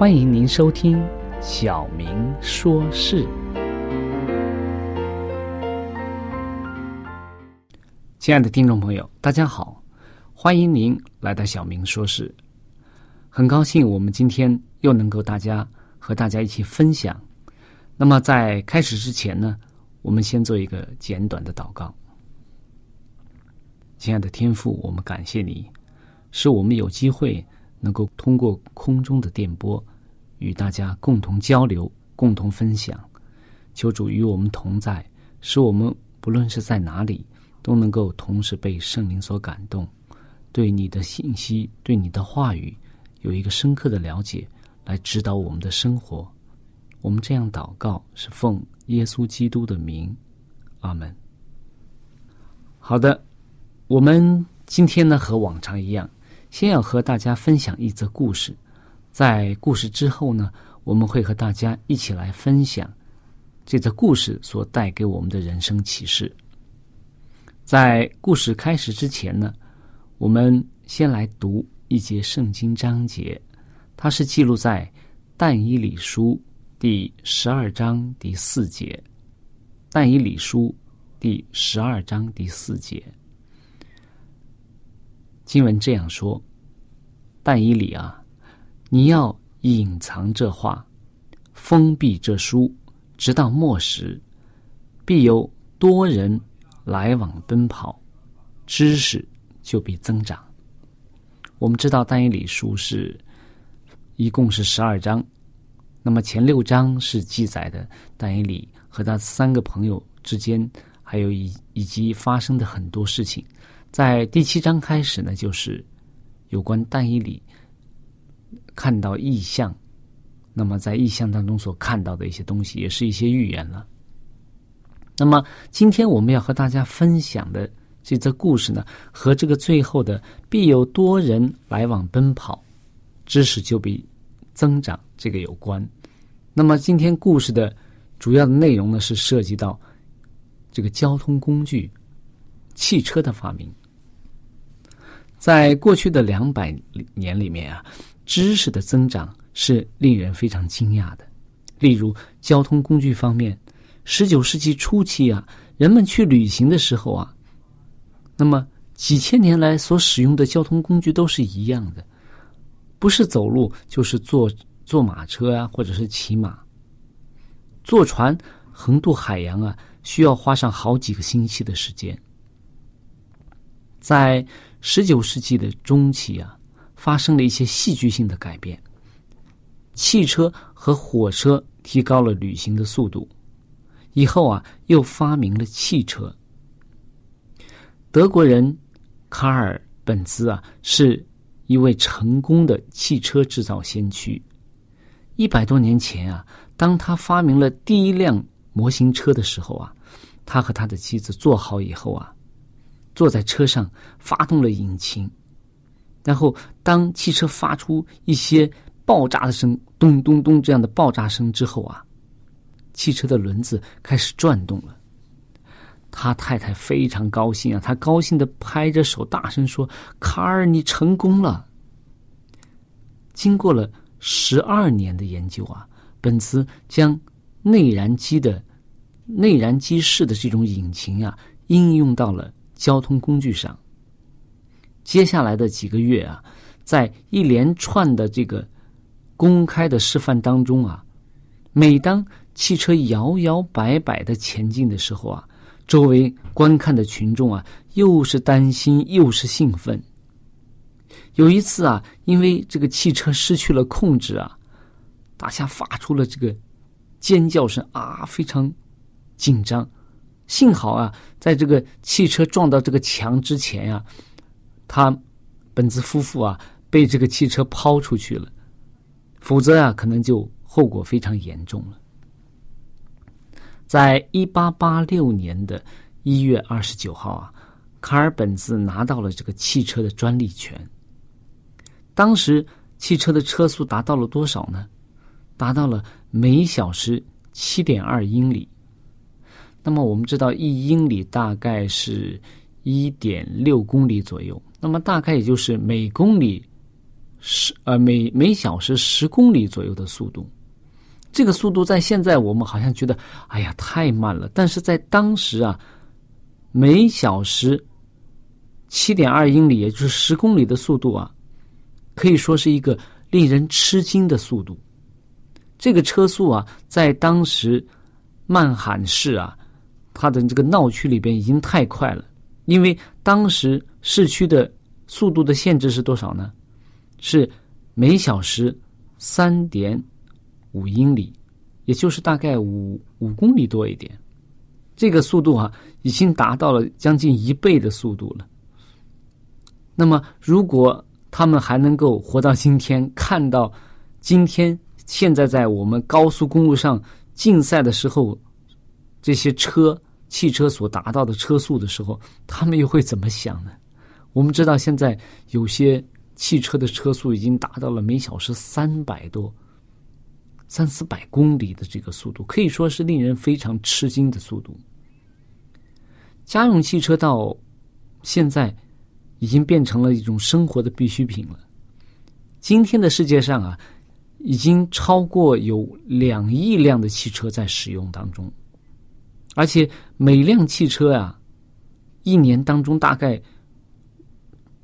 欢迎您收听《小明说事》。亲爱的听众朋友，大家好，欢迎您来到《小明说事》。很高兴我们今天又能够大家和大家一起分享。那么在开始之前呢，我们先做一个简短的祷告。亲爱的天父，我们感谢你，使我们有机会能够通过空中的电波。与大家共同交流、共同分享，求主与我们同在，使我们不论是在哪里，都能够同时被圣灵所感动，对你的信息、对你的话语有一个深刻的了解，来指导我们的生活。我们这样祷告，是奉耶稣基督的名，阿门。好的，我们今天呢和往常一样，先要和大家分享一则故事。在故事之后呢，我们会和大家一起来分享这则故事所带给我们的人生启示。在故事开始之前呢，我们先来读一节圣经章节，它是记录在《但以理书》第十二章第四节，《但以理书》第十二章第四节。经文这样说：“但以理啊。”你要隐藏这话，封闭这书，直到末时，必有多人来往奔跑，知识就必增长。我们知道单一理书是一共是十二章，那么前六章是记载的单一理和他三个朋友之间，还有以以及发生的很多事情。在第七章开始呢，就是有关单一理。看到异象，那么在异象当中所看到的一些东西，也是一些预言了。那么今天我们要和大家分享的这则故事呢，和这个最后的必有多人来往奔跑，知识就比增长这个有关。那么今天故事的主要的内容呢，是涉及到这个交通工具汽车的发明。在过去的两百年里面啊。知识的增长是令人非常惊讶的。例如，交通工具方面，十九世纪初期啊，人们去旅行的时候啊，那么几千年来所使用的交通工具都是一样的，不是走路就是坐坐马车啊，或者是骑马。坐船横渡海洋啊，需要花上好几个星期的时间。在十九世纪的中期啊。发生了一些戏剧性的改变，汽车和火车提高了旅行的速度。以后啊，又发明了汽车。德国人卡尔本兹啊，是一位成功的汽车制造先驱。一百多年前啊，当他发明了第一辆模型车的时候啊，他和他的妻子坐好以后啊，坐在车上发动了引擎，然后当汽车发出一些爆炸的声，咚咚咚这样的爆炸声之后啊。汽车的轮子开始转动了，他太太非常高兴啊！他高兴的拍着手，大声说：“卡尔，你成功了！”经过了十二年的研究啊，本茨将内燃机的内燃机式的这种引擎啊，应用到了交通工具上。接下来的几个月啊，在一连串的这个公开的示范当中啊，每当汽车摇摇摆摆的前进的时候啊，周围观看的群众啊，又是担心又是兴奋。有一次啊，因为这个汽车失去了控制啊，大家发出了这个尖叫声啊，非常紧张。幸好啊，在这个汽车撞到这个墙之前呀，他本兹夫妇啊被这个汽车抛出去了，否则啊，可能就后果非常严重了。在一八八六年的一月二十九号啊，卡尔本兹拿到了这个汽车的专利权。当时汽车的车速达到了多少呢？达到了每小时七点二英里。那么我们知道，一英里大概是一点六公里左右。那么大概也就是每公里十呃每每小时十公里左右的速度。这个速度在现在我们好像觉得，哎呀，太慢了。但是在当时啊，每小时七点二英里，也就是十公里的速度啊，可以说是一个令人吃惊的速度。这个车速啊，在当时曼罕市啊，它的这个闹区里边已经太快了。因为当时市区的速度的限制是多少呢？是每小时三点。五英里，也就是大概五五公里多一点，这个速度啊，已经达到了将近一倍的速度了。那么，如果他们还能够活到今天，看到今天现在在我们高速公路上竞赛的时候，这些车汽车所达到的车速的时候，他们又会怎么想呢？我们知道，现在有些汽车的车速已经达到了每小时三百多。三四百公里的这个速度，可以说是令人非常吃惊的速度。家用汽车到现在已经变成了一种生活的必需品了。今天的世界上啊，已经超过有两亿辆的汽车在使用当中，而且每辆汽车啊，一年当中大概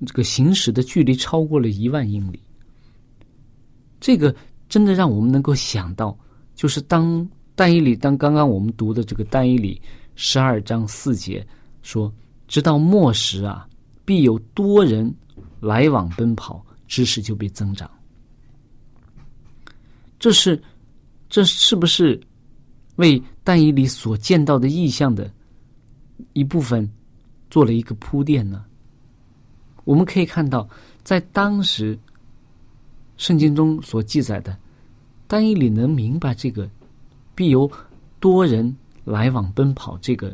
这个行驶的距离超过了一万英里。这个。真的让我们能够想到，就是当但以里当刚刚我们读的这个但以里十二章四节说，直到末时啊，必有多人来往奔跑，知识就被增长。这是这是不是为但以里所见到的意象的一部分做了一个铺垫呢？我们可以看到，在当时。圣经中所记载的，单一里能明白这个必由多人来往奔跑这个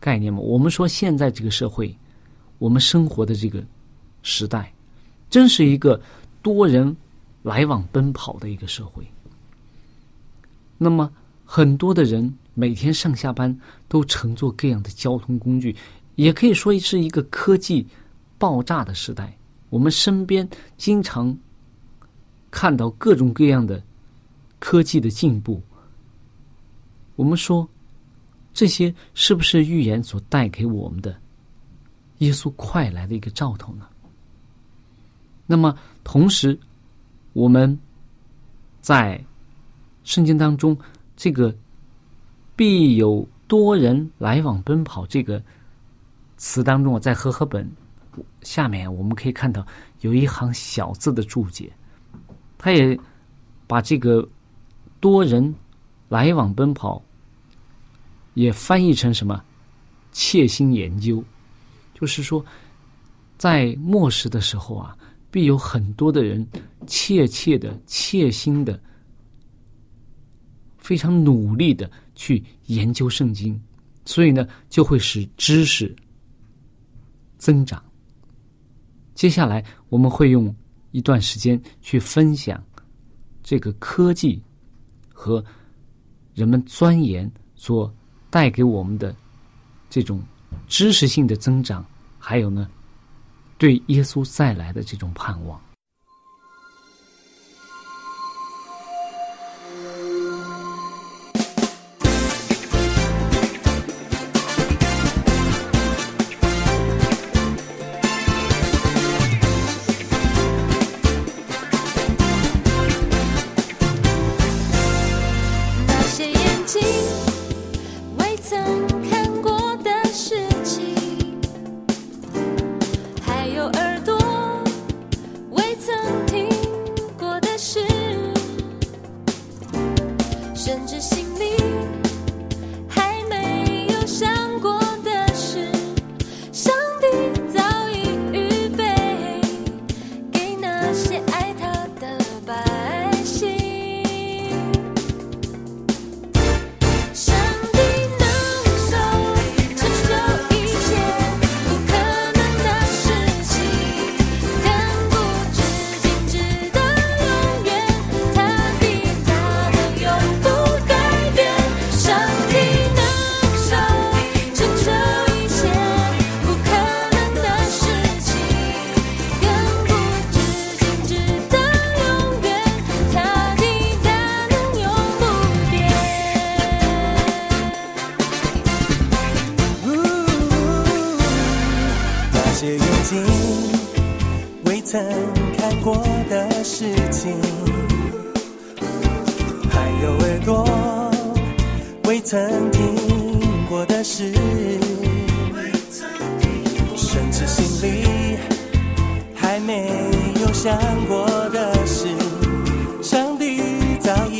概念吗？我们说现在这个社会，我们生活的这个时代，真是一个多人来往奔跑的一个社会。那么很多的人每天上下班都乘坐各样的交通工具，也可以说是一个科技爆炸的时代。我们身边经常。看到各种各样的科技的进步，我们说这些是不是预言所带给我们的耶稣快来的一个兆头呢？那么，同时我们在圣经当中，这个必有多人来往奔跑这个词当中，在和合本下面我们可以看到有一行小字的注解。他也把这个多人来往奔跑，也翻译成什么？切心研究，就是说，在末世的时候啊，必有很多的人切切的、切心的、非常努力的去研究圣经，所以呢，就会使知识增长。接下来我们会用一段时间去分享这个科技和人们钻研所带给我们的这种知识性的增长，还有呢，对耶稣再来的这种盼望。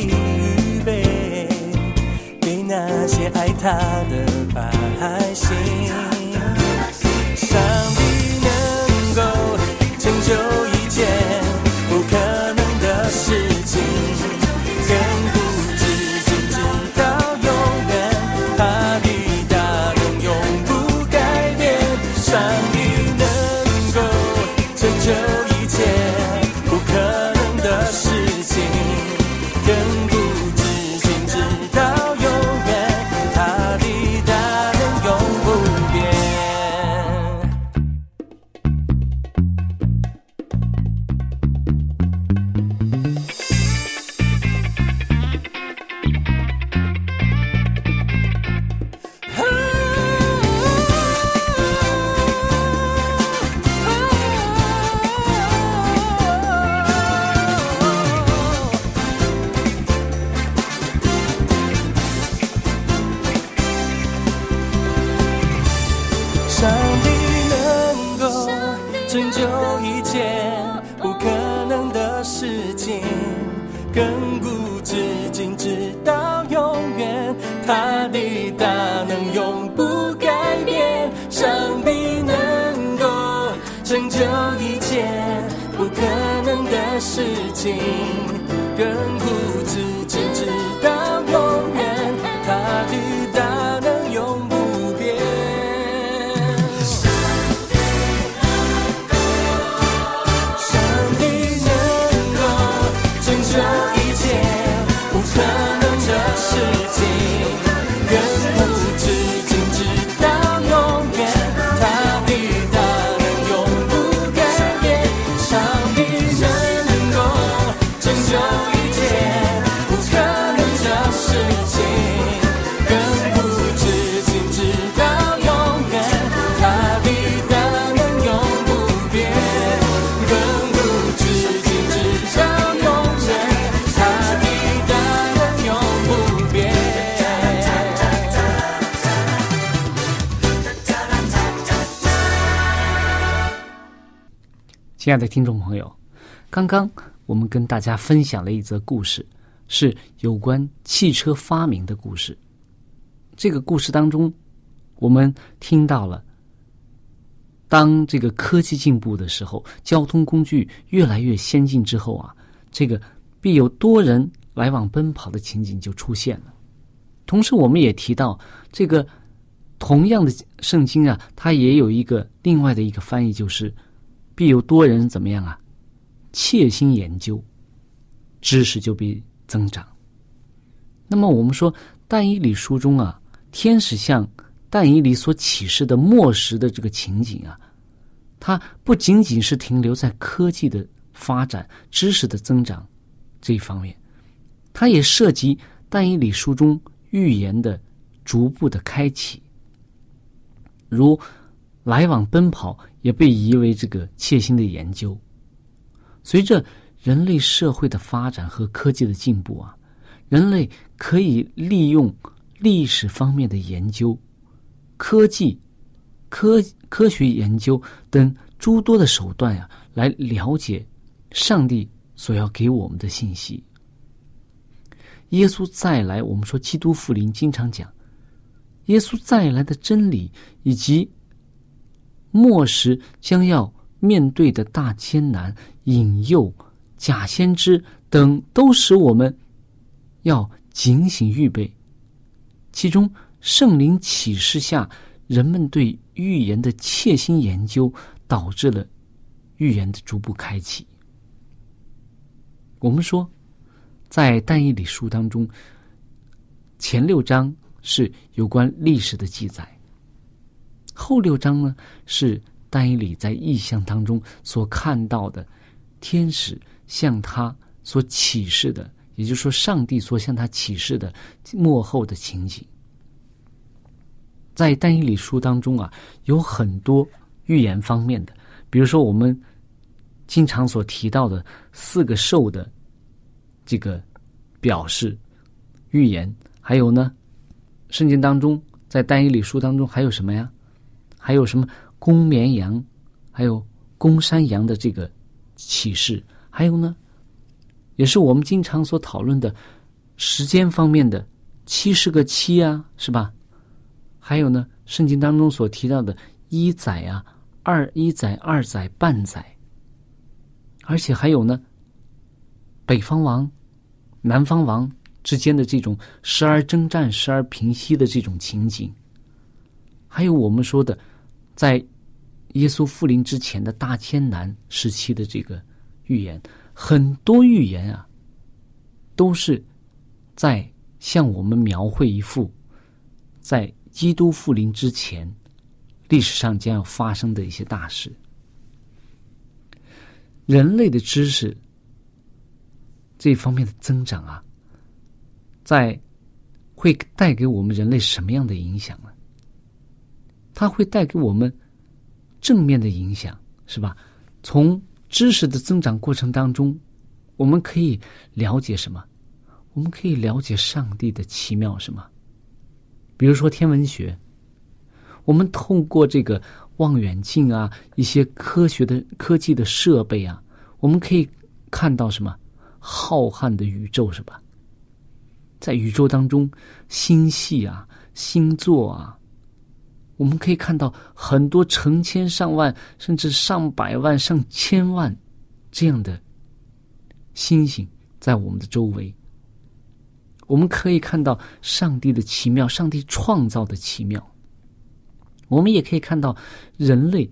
预备给那些爱他的百姓。亲爱的听众朋友，刚刚我们跟大家分享了一则故事，是有关汽车发明的故事。这个故事当中，我们听到了，当这个科技进步的时候，交通工具越来越先进之后啊，这个必有多人来往奔跑的情景就出现了。同时，我们也提到这个同样的圣经啊，它也有一个另外的一个翻译，就是必有多人怎么样啊，切心研究，知识就必增长。那么我们说但以理书中啊，天使向但以理所启示的末时的这个情景啊，它不仅仅是停留在科技的发展、知识的增长这一方面，它也涉及但以理书中预言的逐步的开启，如来往奔跑也被疑为这个切心的研究。随着人类社会的发展和科技的进步啊，人类可以利用历史方面的研究、科技、科科学研究等诸多的手段呀、来了解上帝所要给我们的信息。耶稣再来，我们说基督复临，经常讲耶稣再来的真理，以及末时将要面对的大艰难、引诱、假先知等，都使我们要警醒预备。其中，圣灵启示下，人们对预言的切心研究，导致了预言的逐步开启。我们说，在但以理书当中，前六章是有关历史的记载，后六章呢是丹尼里在异象当中所看到的天使向他所启示的，也就是说，上帝所向他启示的幕后的情景。在但以理书当中啊，有很多预言方面的，比如说我们经常所提到的四个兽的这个表示预言，还有呢，圣经当中在但以理书当中还有什么呀？还有什么公绵羊，还有公山羊的这个启示，还有呢，也是我们经常所讨论的时间方面的七十个七啊，是吧？还有呢，圣经当中所提到的一载啊、二一载、二载半载，而且还有呢，北方王、南方王之间的这种时而征战、时而平息的这种情景，还有我们说的，在耶稣复临之前的大艰难时期的这个预言，很多预言啊，都是在向我们描绘一幅在。基督复临之前，历史上将要发生的一些大事。人类的知识这方面的增长啊，在会带给我们人类什么样的影响呢？它会带给我们正面的影响，是吧？从知识的增长过程当中，我们可以了解什么？我们可以了解上帝的奇妙，什么？比如说天文学，我们透过这个望远镜啊，一些科学的科技的设备啊，我们可以看到什么浩瀚的宇宙，是吧？在宇宙当中，星系啊、星座啊，我们可以看到很多成千上万，甚至上百万、上千万这样的星星在我们的周围。我们可以看到上帝的奇妙，上帝创造的奇妙。我们也可以看到人类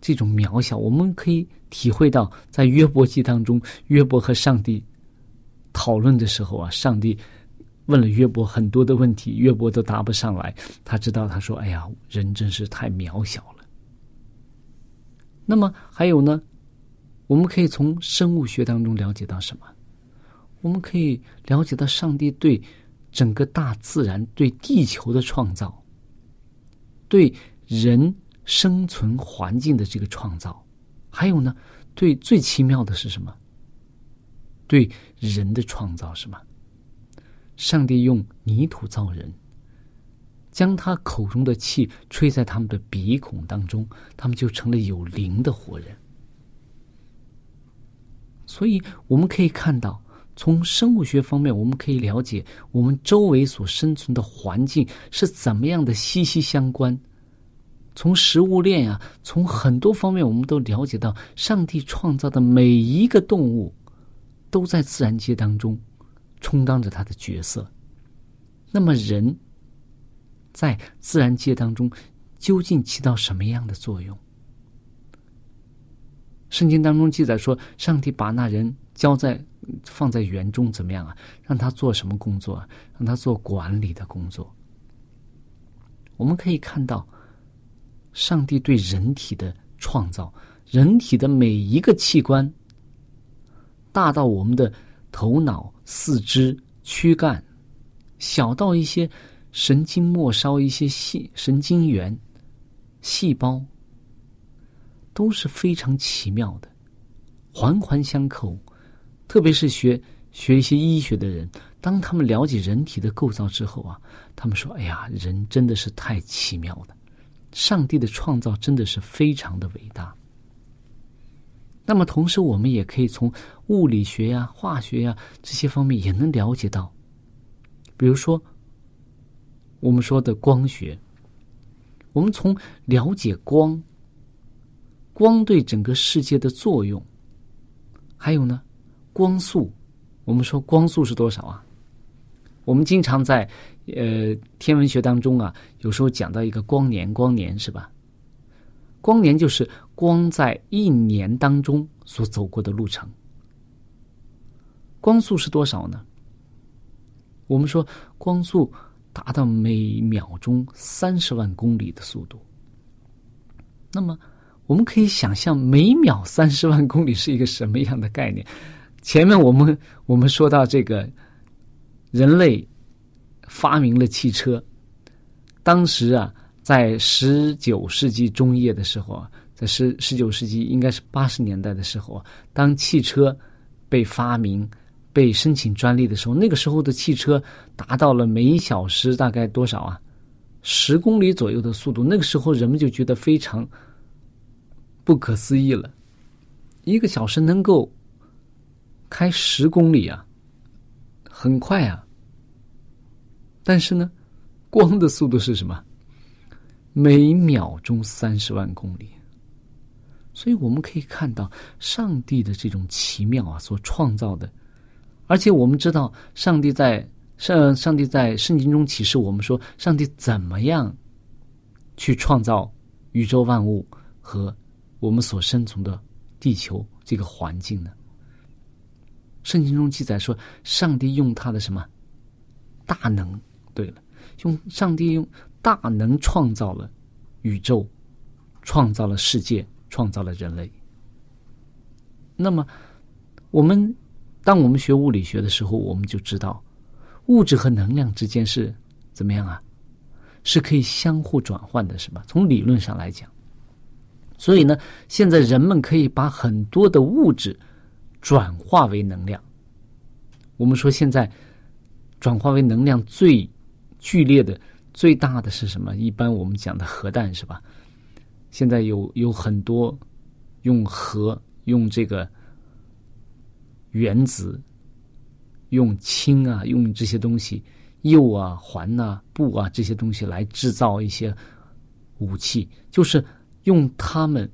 这种渺小。我们可以体会到，在约伯记当中，约伯和上帝讨论的时候啊，上帝问了约伯很多的问题，约伯都答不上来。他知道，他说：“哎呀，人真是太渺小了。”那么还有呢？我们可以从生物学当中了解到什么？我们可以了解到上帝对整个大自然、对地球的创造，对人生存环境的这个创造，还有呢，对最奇妙的是什么？对人的创造是吗？上帝用泥土造人，将他口中的气吹在他们的鼻孔当中，他们就成了有灵的活人。所以我们可以看到，从生物学方面，我们可以了解我们周围所生存的环境是怎么样的息息相关。从食物链呀、从很多方面，我们都了解到，上帝创造的每一个动物，都在自然界当中充当着他的角色。那么，人在自然界当中究竟起到什么样的作用？圣经当中记载说，上帝把那人交在放在园中，怎么样啊？让他做什么工作啊？让他做管理的工作。我们可以看到，上帝对人体的创造，人体的每一个器官，大到我们的头脑、四肢、躯干，小到一些神经末梢、一些细神经元、细胞。都是非常奇妙的，环环相扣。特别是学学一些医学的人，当他们了解人体的构造之后啊，他们说：“哎呀，人真的是太奇妙了，上帝的创造真的是非常的伟大。”那么，同时我们也可以从物理学呀、化学呀这些方面也能了解到，比如说我们说的光学，我们从了解光。光对整个世界的作用，还有呢，光速，我们说光速是多少啊？我们经常在呃天文学当中啊，有时候讲到一个光年，光年是吧？光年就是光在一年当中所走过的路程。光速是多少呢？我们说光速达到每秒钟三十万公里的速度，那么。我们可以想象每秒三十万公里是一个什么样的概念？前面我们我们说到这个，人类发明了汽车，当时啊，在十九世纪中叶的时候啊，在十十九世纪应该是八十年代的时候啊，当汽车被发明、被申请专利的时候，那个时候的汽车达到了每小时大概多少啊？十公里左右的速度。那个时候人们就觉得非常。不可思议了，一个小时能够开十公里啊，很快啊。但是呢，光的速度是什么？每秒钟三十万公里。所以我们可以看到上帝的这种奇妙啊，所创造的。而且我们知道，上帝在上上帝在圣经中启示我们说，上帝怎么样去创造宇宙万物和。我们所生存的地球这个环境呢？圣经中记载说，上帝用他的什么大能？对了，用上帝用大能创造了宇宙，创造了世界，创造了人类。那么，我们当我们学物理学的时候，我们就知道，物质和能量之间是怎么样啊？是可以相互转换的，是吧？从理论上来讲。所以呢，现在人们可以把很多的物质转化为能量。我们说现在转化为能量最剧烈的、最大的是什么？一般我们讲的核弹是吧？现在有有很多用核、用这个原子、用氢啊、用这些东西、铀啊、环呐、钚啊这些东西来制造一些武器，就是。用它们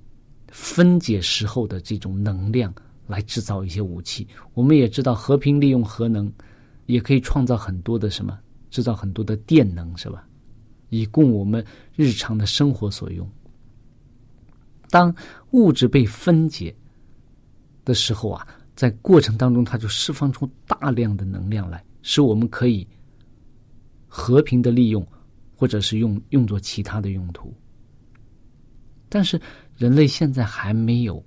分解时候的这种能量来制造一些武器。我们也知道，和平利用核能也可以创造很多的什么，制造很多的电能，是吧？以供我们日常的生活所用。当物质被分解的时候啊，在过程当中，它就释放出大量的能量来，使我们可以和平的利用，或者是用用作其他的用途。但是人类现在还没有，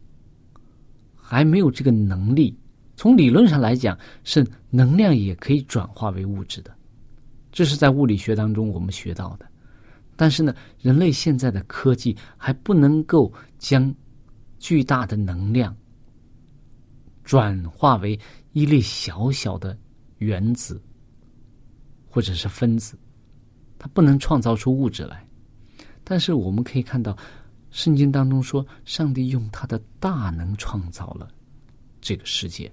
还没有这个能力。从理论上来讲，是能量也可以转化为物质的，这是在物理学当中我们学到的。但是呢，人类现在的科技还不能够将巨大的能量转化为一粒小小的原子或者是分子，它不能创造出物质来。但是我们可以看到。圣经当中说，上帝用他的大能创造了这个世界。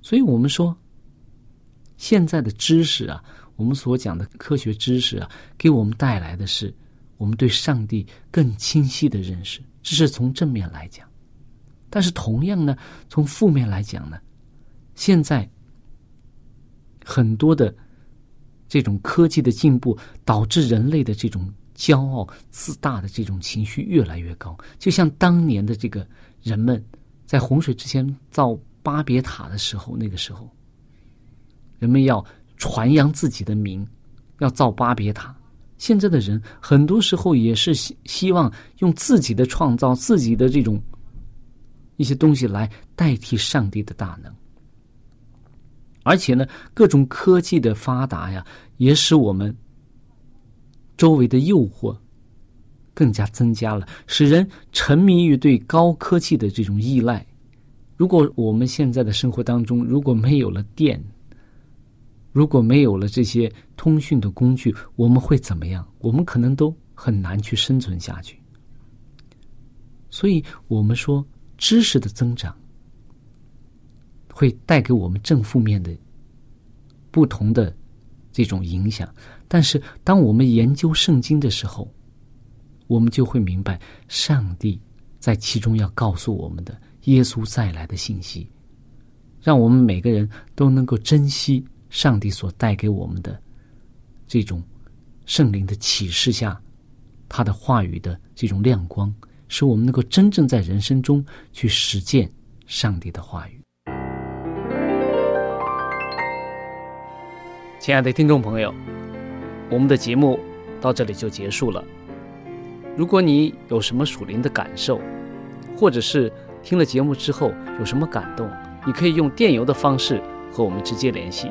所以我们说，现在的知识啊，我们所讲的科学知识啊，给我们带来的是我们对上帝更清晰的认识，这是从正面来讲。但是同样呢，从负面来讲呢，现在很多的这种科技的进步，导致人类的这种骄傲、自大的这种情绪越来越高。就像当年的这个人们在洪水之前造巴别塔的时候，那个时候，人们要传扬自己的名，要造巴别塔。现在的人很多时候也是希希望用自己的创造、自己的这种一些东西来代替上帝的大能。而且呢，各种科技的发达呀，也使我们周围的诱惑更加增加了，使人沉迷于对高科技的这种依赖。如果我们现在的生活当中如果没有了电，如果没有了这些通讯的工具，我们会怎么样？我们可能都很难去生存下去。所以，我们说知识的增长会带给我们正负面的不同的这种影响。但是，当我们研究圣经的时候，我们就会明白上帝在其中要告诉我们的耶稣再来的信息，让我们每个人都能够珍惜上帝所带给我们的这种圣灵的启示下，他的话语的这种亮光，使我们能够真正在人生中去实践上帝的话语。亲爱的听众朋友，我们的节目到这里就结束了。如果你有什么属灵的感受，或者是听了节目之后有什么感动，你可以用电邮的方式和我们直接联系。